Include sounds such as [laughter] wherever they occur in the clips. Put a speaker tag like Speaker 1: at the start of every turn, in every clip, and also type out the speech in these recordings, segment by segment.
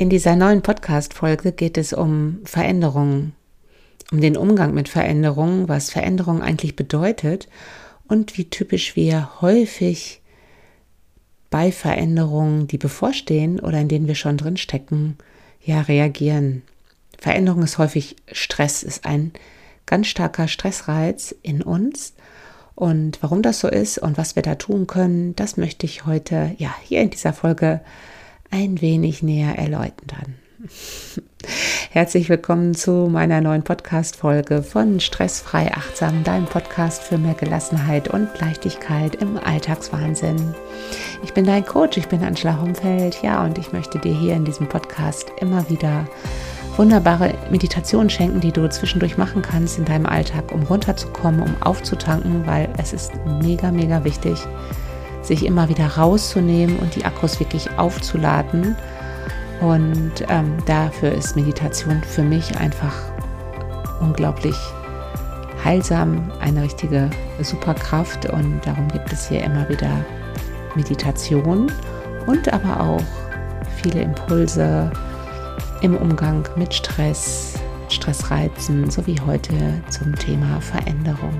Speaker 1: In dieser neuen Podcast-Folge geht es um Veränderungen, um den Umgang mit Veränderungen, was Veränderung eigentlich bedeutet und wie typisch wir häufig bei Veränderungen, die bevorstehen oder in denen wir schon drin stecken, ja reagieren. Veränderung ist häufig Stress, ist ein ganz starker Stressreiz in uns. Und warum das so ist und was wir da tun können, das möchte ich heute ja hier in dieser Folge ein wenig näher erläutern. Herzlich willkommen zu meiner neuen Podcast-Folge von Stressfrei Achtsam, deinem Podcast für mehr Gelassenheit und Leichtigkeit im Alltagswahnsinn. Ich bin dein Coach, ich bin Angela Homfeld, ja, und ich möchte dir hier in diesem Podcast immer wieder wunderbare Meditationen schenken, die du zwischendurch machen kannst in deinem Alltag, um runterzukommen, um aufzutanken, weil es ist mega, mega wichtig, sich immer wieder rauszunehmen und die Akkus wirklich aufzuladen. Und ähm, dafür ist Meditation für mich einfach unglaublich heilsam, eine richtige Superkraft. Und darum gibt es hier immer wieder Meditation und aber auch viele Impulse im Umgang mit Stress, Stressreizen sowie heute zum Thema Veränderung.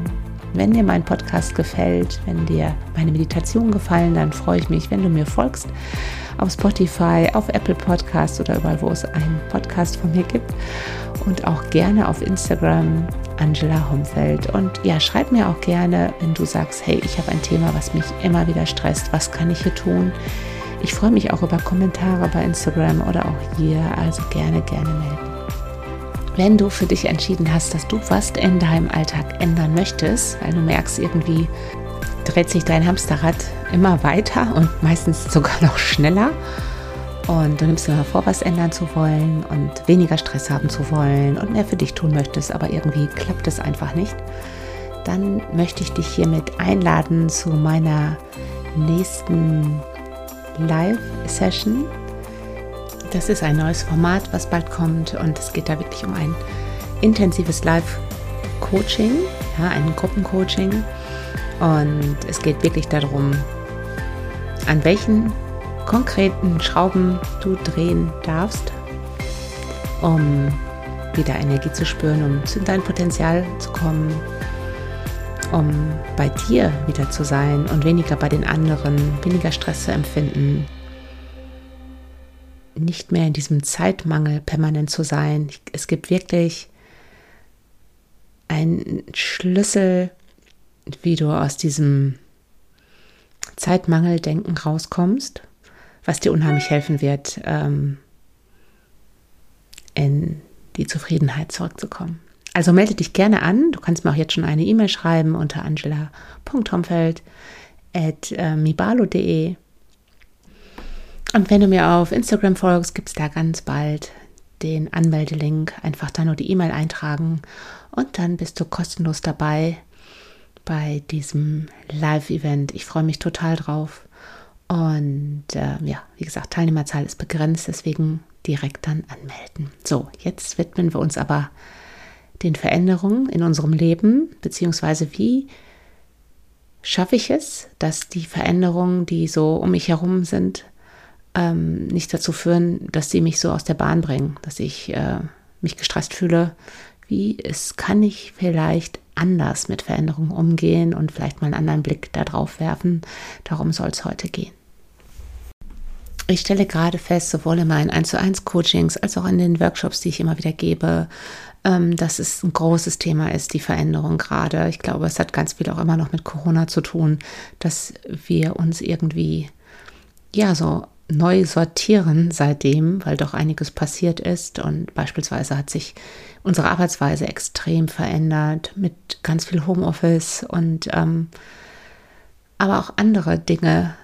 Speaker 1: Wenn dir mein Podcast gefällt, wenn dir meine Meditation gefallen, dann freue ich mich, wenn du mir folgst auf Spotify, auf Apple Podcasts oder überall, wo es einen Podcast von mir gibt. Und auch gerne auf Instagram Angela Homfeld. Und ja, schreib mir auch gerne, wenn du sagst, hey, ich habe ein Thema, was mich immer wieder stresst. Was kann ich hier tun? Ich freue mich auch über Kommentare bei Instagram oder auch hier. Also gerne, gerne melden. Wenn du für dich entschieden hast, dass du was in deinem Alltag ändern möchtest, weil du merkst, irgendwie dreht sich dein Hamsterrad immer weiter und meistens sogar noch schneller. Und du nimmst dir vor, was ändern zu wollen und weniger Stress haben zu wollen und mehr für dich tun möchtest, aber irgendwie klappt es einfach nicht. Dann möchte ich dich hiermit einladen zu meiner nächsten Live-Session das ist ein neues Format, was bald kommt und es geht da wirklich um ein intensives Live-Coaching, ja, ein Gruppencoaching. Und es geht wirklich darum, an welchen konkreten Schrauben du drehen darfst, um wieder Energie zu spüren, um zu deinem Potenzial zu kommen, um bei dir wieder zu sein und weniger bei den anderen, weniger Stress zu empfinden, nicht mehr in diesem Zeitmangel permanent zu sein. Es gibt wirklich einen Schlüssel, wie du aus diesem Zeitmangeldenken rauskommst, was dir unheimlich helfen wird, ähm, in die Zufriedenheit zurückzukommen. Also melde dich gerne an. Du kannst mir auch jetzt schon eine E-Mail schreiben unter angela.homfeld.mibalo.de. Und wenn du mir auf Instagram folgst, gibt es da ganz bald den Anmeldelink. Einfach da nur die E-Mail eintragen und dann bist du kostenlos dabei bei diesem Live-Event. Ich freue mich total drauf. Und äh, ja, wie gesagt, Teilnehmerzahl ist begrenzt, deswegen direkt dann anmelden. So, jetzt widmen wir uns aber den Veränderungen in unserem Leben, beziehungsweise wie schaffe ich es, dass die Veränderungen, die so um mich herum sind, ähm, nicht dazu führen, dass sie mich so aus der Bahn bringen, dass ich äh, mich gestresst fühle. Wie es kann ich vielleicht anders mit Veränderungen umgehen und vielleicht mal einen anderen Blick darauf werfen. Darum soll es heute gehen. Ich stelle gerade fest, sowohl in meinen 1 zu 1 Coachings als auch in den Workshops, die ich immer wieder gebe, ähm, dass es ein großes Thema ist, die Veränderung gerade. Ich glaube, es hat ganz viel auch immer noch mit Corona zu tun, dass wir uns irgendwie ja so neu sortieren seitdem, weil doch einiges passiert ist. Und beispielsweise hat sich unsere Arbeitsweise extrem verändert mit ganz viel Homeoffice und ähm, aber auch andere Dinge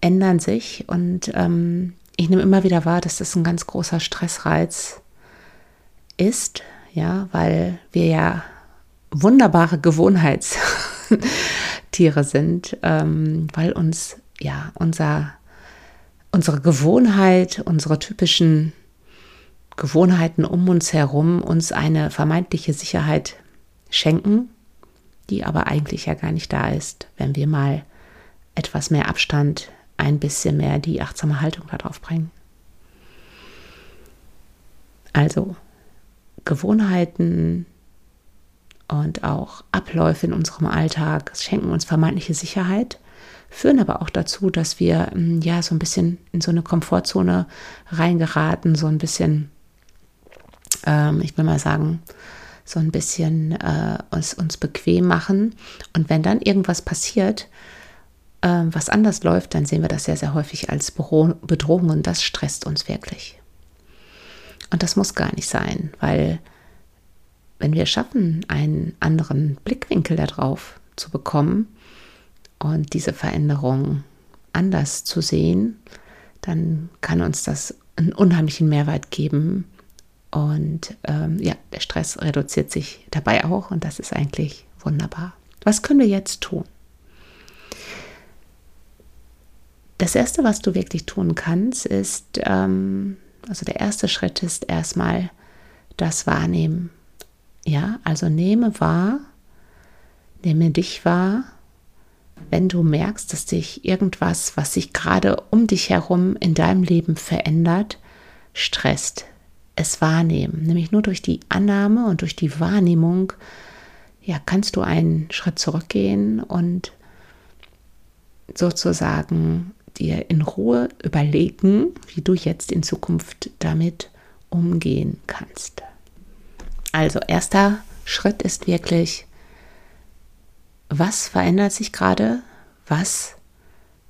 Speaker 1: ändern sich. Und ähm, ich nehme immer wieder wahr, dass das ein ganz großer Stressreiz ist, ja, weil wir ja wunderbare Gewohnheitstiere [laughs] sind, ähm, weil uns ja unser unsere Gewohnheit, unsere typischen Gewohnheiten um uns herum uns eine vermeintliche Sicherheit schenken, die aber eigentlich ja gar nicht da ist, wenn wir mal etwas mehr Abstand, ein bisschen mehr die achtsame Haltung darauf bringen. Also Gewohnheiten und auch Abläufe in unserem Alltag schenken uns vermeintliche Sicherheit, führen aber auch dazu, dass wir hm, ja so ein bisschen in so eine Komfortzone reingeraten, so ein bisschen, ähm, ich will mal sagen, so ein bisschen äh, uns, uns bequem machen. Und wenn dann irgendwas passiert, äh, was anders läuft, dann sehen wir das sehr, sehr häufig als Bedrohung und das stresst uns wirklich. Und das muss gar nicht sein, weil wenn wir schaffen, einen anderen Blickwinkel darauf zu bekommen und diese Veränderung anders zu sehen, dann kann uns das einen unheimlichen Mehrwert geben. Und ähm, ja, der Stress reduziert sich dabei auch und das ist eigentlich wunderbar. Was können wir jetzt tun? Das Erste, was du wirklich tun kannst, ist, ähm, also der erste Schritt ist erstmal das Wahrnehmen. Ja, also nehme wahr, nehme dich wahr, wenn du merkst, dass dich irgendwas, was sich gerade um dich herum in deinem Leben verändert, stresst. Es wahrnehmen, nämlich nur durch die Annahme und durch die Wahrnehmung, ja, kannst du einen Schritt zurückgehen und sozusagen dir in Ruhe überlegen, wie du jetzt in Zukunft damit umgehen kannst. Also erster Schritt ist wirklich, was verändert sich gerade? Was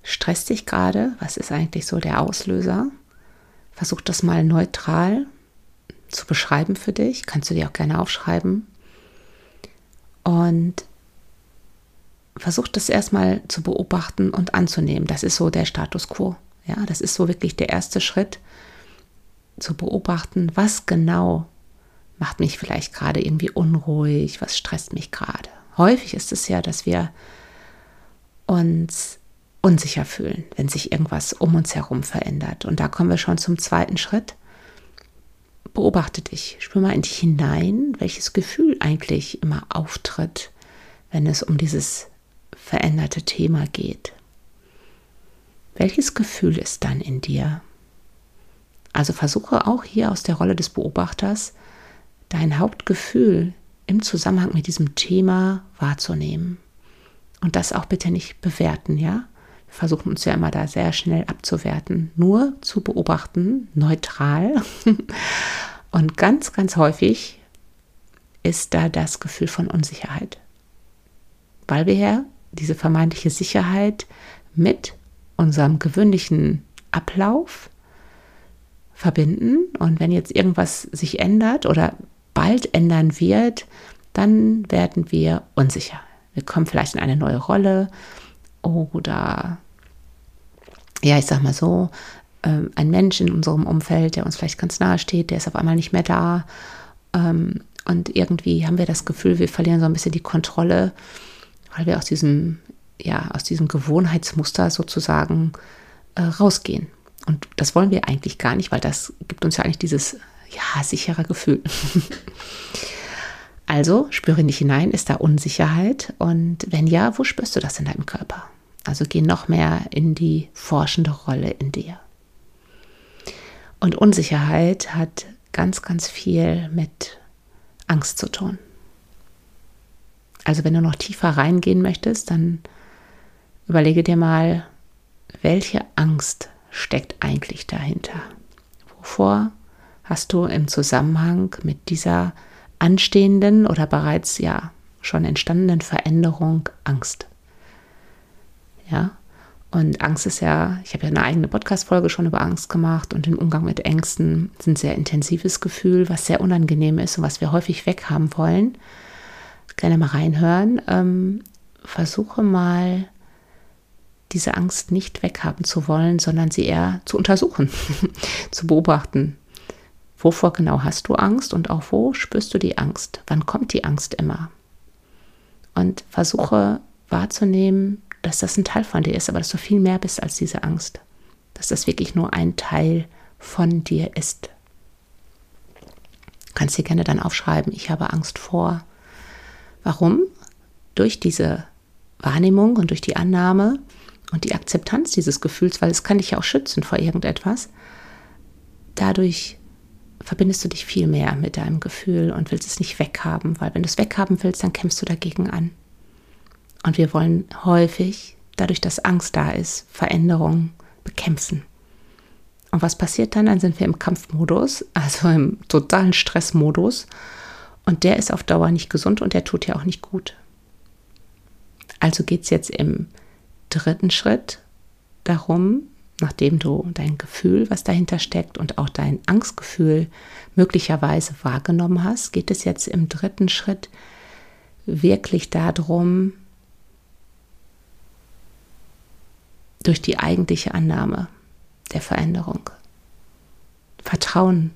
Speaker 1: stresst dich gerade? Was ist eigentlich so der Auslöser? Versuch das mal neutral zu beschreiben für dich. Kannst du dir auch gerne aufschreiben. Und versucht das erstmal zu beobachten und anzunehmen. Das ist so der Status quo. Ja, das ist so wirklich der erste Schritt, zu beobachten, was genau macht mich vielleicht gerade irgendwie unruhig, was stresst mich gerade. Häufig ist es ja, dass wir uns unsicher fühlen, wenn sich irgendwas um uns herum verändert. Und da kommen wir schon zum zweiten Schritt. Beobachte dich, spür mal in dich hinein, welches Gefühl eigentlich immer auftritt, wenn es um dieses veränderte Thema geht. Welches Gefühl ist dann in dir? Also versuche auch hier aus der Rolle des Beobachters dein Hauptgefühl im Zusammenhang mit diesem Thema wahrzunehmen. Und das auch bitte nicht bewerten, ja? Wir versuchen uns ja immer da sehr schnell abzuwerten, nur zu beobachten, neutral. [laughs] Und ganz, ganz häufig ist da das Gefühl von Unsicherheit. Weil wir ja diese vermeintliche Sicherheit mit unserem gewöhnlichen Ablauf verbinden. Und wenn jetzt irgendwas sich ändert oder bald ändern wird, dann werden wir unsicher. Wir kommen vielleicht in eine neue Rolle oder, ja, ich sag mal so, ähm, ein Mensch in unserem Umfeld, der uns vielleicht ganz nahe steht, der ist auf einmal nicht mehr da. Ähm, und irgendwie haben wir das Gefühl, wir verlieren so ein bisschen die Kontrolle weil wir aus diesem, ja, aus diesem Gewohnheitsmuster sozusagen äh, rausgehen. Und das wollen wir eigentlich gar nicht, weil das gibt uns ja eigentlich dieses, ja, sichere Gefühl. [laughs] also spüre nicht hinein, ist da Unsicherheit? Und wenn ja, wo spürst du das in deinem Körper? Also geh noch mehr in die forschende Rolle in dir. Und Unsicherheit hat ganz, ganz viel mit Angst zu tun. Also wenn du noch tiefer reingehen möchtest, dann überlege dir mal, welche Angst steckt eigentlich dahinter? Wovor hast du im Zusammenhang mit dieser anstehenden oder bereits ja schon entstandenen Veränderung Angst? Ja, und Angst ist ja, ich habe ja eine eigene Podcast-Folge schon über Angst gemacht und den Umgang mit Ängsten ist ein sehr intensives Gefühl, was sehr unangenehm ist und was wir häufig weghaben wollen gerne mal reinhören. Ähm, versuche mal, diese Angst nicht weghaben zu wollen, sondern sie eher zu untersuchen, [laughs] zu beobachten. Wovor genau hast du Angst und auch wo spürst du die Angst? Wann kommt die Angst immer? Und versuche wahrzunehmen, dass das ein Teil von dir ist, aber dass du viel mehr bist als diese Angst. Dass das wirklich nur ein Teil von dir ist. Du kannst dir gerne dann aufschreiben, ich habe Angst vor Warum? Durch diese Wahrnehmung und durch die Annahme und die Akzeptanz dieses Gefühls, weil es kann dich ja auch schützen vor irgendetwas. Dadurch verbindest du dich viel mehr mit deinem Gefühl und willst es nicht weghaben, weil wenn du es weghaben willst, dann kämpfst du dagegen an. Und wir wollen häufig, dadurch, dass Angst da ist, Veränderungen bekämpfen. Und was passiert dann? Dann sind wir im Kampfmodus, also im totalen Stressmodus. Und der ist auf Dauer nicht gesund und der tut ja auch nicht gut. Also geht es jetzt im dritten Schritt darum, nachdem du dein Gefühl, was dahinter steckt und auch dein Angstgefühl möglicherweise wahrgenommen hast, geht es jetzt im dritten Schritt wirklich darum, durch die eigentliche Annahme der Veränderung. Vertrauen.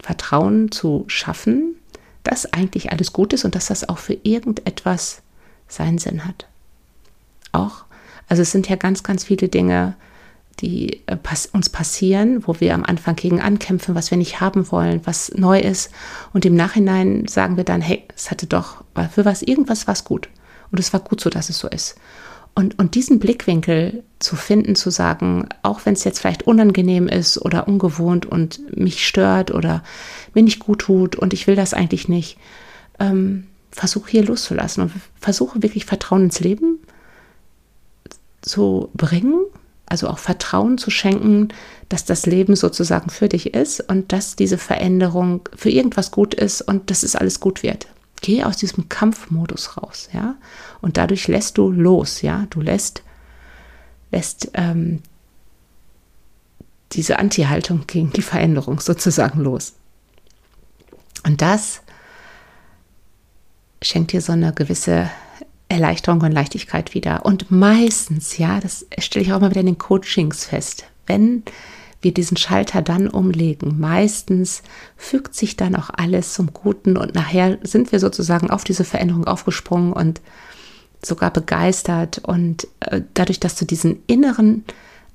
Speaker 1: Vertrauen zu schaffen, dass eigentlich alles gut ist und dass das auch für irgendetwas seinen Sinn hat. Auch, also es sind ja ganz, ganz viele Dinge, die äh, uns passieren, wo wir am Anfang gegen ankämpfen, was wir nicht haben wollen, was neu ist. Und im Nachhinein sagen wir dann, hey, es hatte doch, für was, irgendwas war es gut. Und es war gut so, dass es so ist. Und, und diesen Blickwinkel zu finden, zu sagen, auch wenn es jetzt vielleicht unangenehm ist oder ungewohnt und mich stört oder mir nicht gut tut und ich will das eigentlich nicht, ähm, versuche hier loszulassen und versuche wirklich Vertrauen ins Leben zu bringen, also auch Vertrauen zu schenken, dass das Leben sozusagen für dich ist und dass diese Veränderung für irgendwas gut ist und dass es alles gut wird. Geh aus diesem Kampfmodus raus, ja. Und dadurch lässt du los, ja. Du lässt, lässt ähm, diese Anti-Haltung gegen die Veränderung sozusagen los. Und das schenkt dir so eine gewisse Erleichterung und Leichtigkeit wieder. Und meistens, ja, das stelle ich auch mal wieder in den Coachings fest, wenn wir diesen Schalter dann umlegen. Meistens fügt sich dann auch alles zum Guten und nachher sind wir sozusagen auf diese Veränderung aufgesprungen und sogar begeistert. Und äh, dadurch, dass du diesen inneren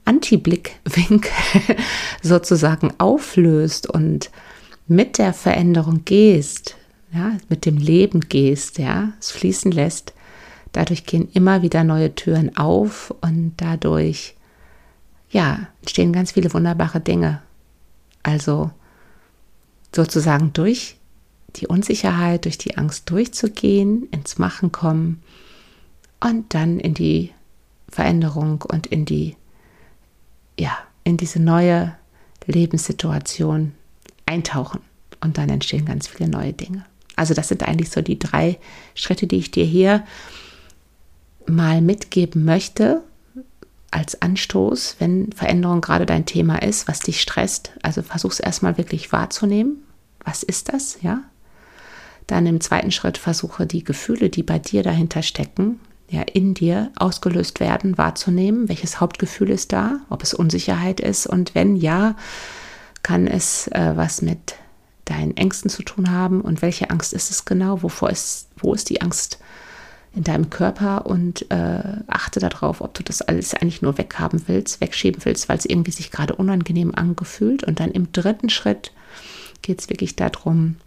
Speaker 1: Anti-Blickwinkel [laughs] sozusagen auflöst und mit der Veränderung gehst, ja, mit dem Leben gehst, ja, es fließen lässt, dadurch gehen immer wieder neue Türen auf und dadurch ja, entstehen ganz viele wunderbare Dinge. Also sozusagen durch die Unsicherheit, durch die Angst durchzugehen, ins Machen kommen und dann in die Veränderung und in die, ja, in diese neue Lebenssituation eintauchen. Und dann entstehen ganz viele neue Dinge. Also das sind eigentlich so die drei Schritte, die ich dir hier mal mitgeben möchte, als Anstoß, wenn Veränderung gerade dein Thema ist, was dich stresst. Also versuch es erstmal wirklich wahrzunehmen. Was ist das? Ja. Dann im zweiten Schritt versuche die Gefühle, die bei dir dahinter stecken, ja, in dir ausgelöst werden, wahrzunehmen. Welches Hauptgefühl ist da? Ob es Unsicherheit ist? Und wenn ja, kann es äh, was mit deinen Ängsten zu tun haben? Und welche Angst ist es genau? Wovor ist, wo ist die Angst in deinem Körper und äh, achte darauf, ob du das alles eigentlich nur weghaben willst, wegschieben willst, weil es irgendwie sich gerade unangenehm angefühlt. Und dann im dritten Schritt geht es wirklich darum,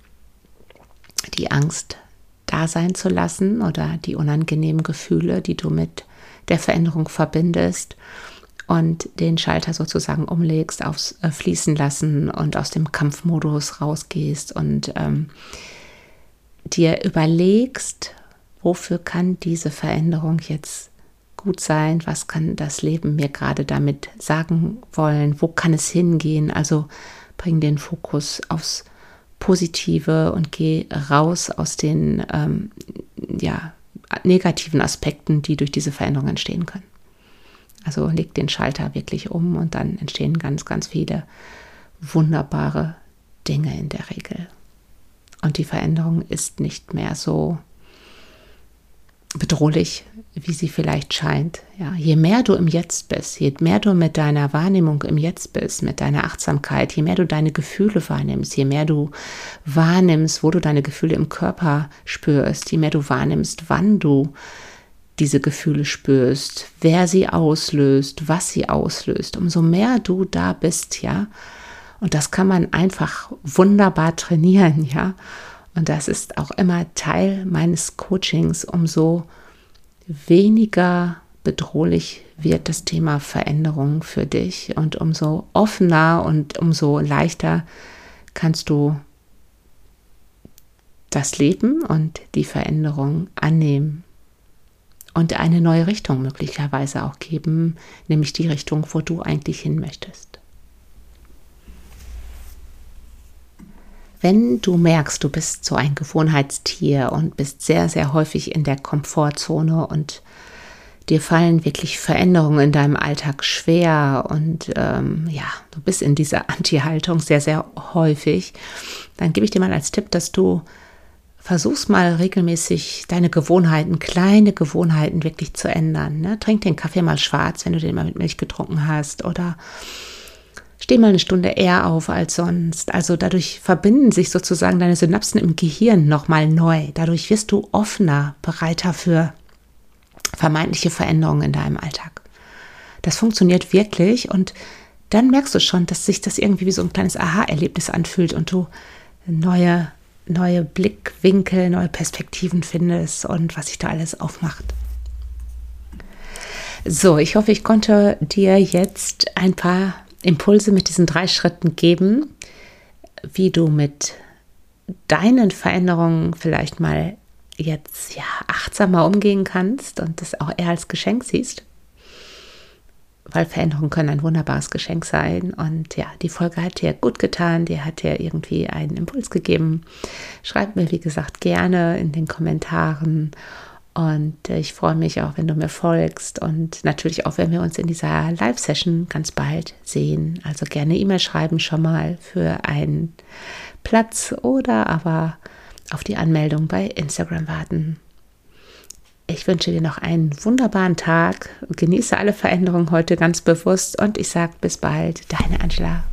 Speaker 1: die Angst da sein zu lassen oder die unangenehmen Gefühle, die du mit der Veränderung verbindest und den Schalter sozusagen umlegst, aufs äh, Fließen lassen und aus dem Kampfmodus rausgehst und ähm, dir überlegst, wofür kann diese Veränderung jetzt gut sein, was kann das Leben mir gerade damit sagen wollen, wo kann es hingehen. Also bring den Fokus aufs Positive und geh raus aus den ähm, ja, negativen Aspekten, die durch diese Veränderung entstehen können. Also leg den Schalter wirklich um und dann entstehen ganz, ganz viele wunderbare Dinge in der Regel. Und die Veränderung ist nicht mehr so bedrohlich, wie sie vielleicht scheint. Ja, je mehr du im Jetzt bist, je mehr du mit deiner Wahrnehmung im Jetzt bist, mit deiner Achtsamkeit, je mehr du deine Gefühle wahrnimmst, je mehr du wahrnimmst, wo du deine Gefühle im Körper spürst, je mehr du wahrnimmst, wann du diese Gefühle spürst, wer sie auslöst, was sie auslöst, umso mehr du da bist, ja. Und das kann man einfach wunderbar trainieren, ja. Und das ist auch immer Teil meines Coachings, umso weniger bedrohlich wird das Thema Veränderung für dich und umso offener und umso leichter kannst du das Leben und die Veränderung annehmen und eine neue Richtung möglicherweise auch geben, nämlich die Richtung, wo du eigentlich hin möchtest. Wenn du merkst, du bist so ein Gewohnheitstier und bist sehr, sehr häufig in der Komfortzone und dir fallen wirklich Veränderungen in deinem Alltag schwer und ähm, ja, du bist in dieser [laughs] Anti-Haltung sehr, sehr häufig, dann gebe ich dir mal als Tipp, dass du versuchst mal regelmäßig deine Gewohnheiten, kleine Gewohnheiten wirklich zu ändern. Ne? Trink den Kaffee mal schwarz, wenn du den mal mit Milch getrunken hast oder steh mal eine Stunde eher auf als sonst. Also dadurch verbinden sich sozusagen deine Synapsen im Gehirn nochmal neu. Dadurch wirst du offener, bereiter für vermeintliche Veränderungen in deinem Alltag. Das funktioniert wirklich und dann merkst du schon, dass sich das irgendwie wie so ein kleines Aha-Erlebnis anfühlt und du neue, neue Blickwinkel, neue Perspektiven findest und was sich da alles aufmacht. So, ich hoffe, ich konnte dir jetzt ein paar Impulse mit diesen drei Schritten geben, wie du mit deinen Veränderungen vielleicht mal jetzt ja achtsamer umgehen kannst und das auch eher als Geschenk siehst. Weil Veränderungen können ein wunderbares Geschenk sein. Und ja, die Folge hat dir gut getan, dir hat dir irgendwie einen Impuls gegeben. Schreib mir, wie gesagt, gerne in den Kommentaren. Und ich freue mich auch, wenn du mir folgst und natürlich auch, wenn wir uns in dieser Live-Session ganz bald sehen. Also gerne E-Mail schreiben schon mal für einen Platz oder aber auf die Anmeldung bei Instagram warten. Ich wünsche dir noch einen wunderbaren Tag. Genieße alle Veränderungen heute ganz bewusst und ich sage bis bald, deine Angela.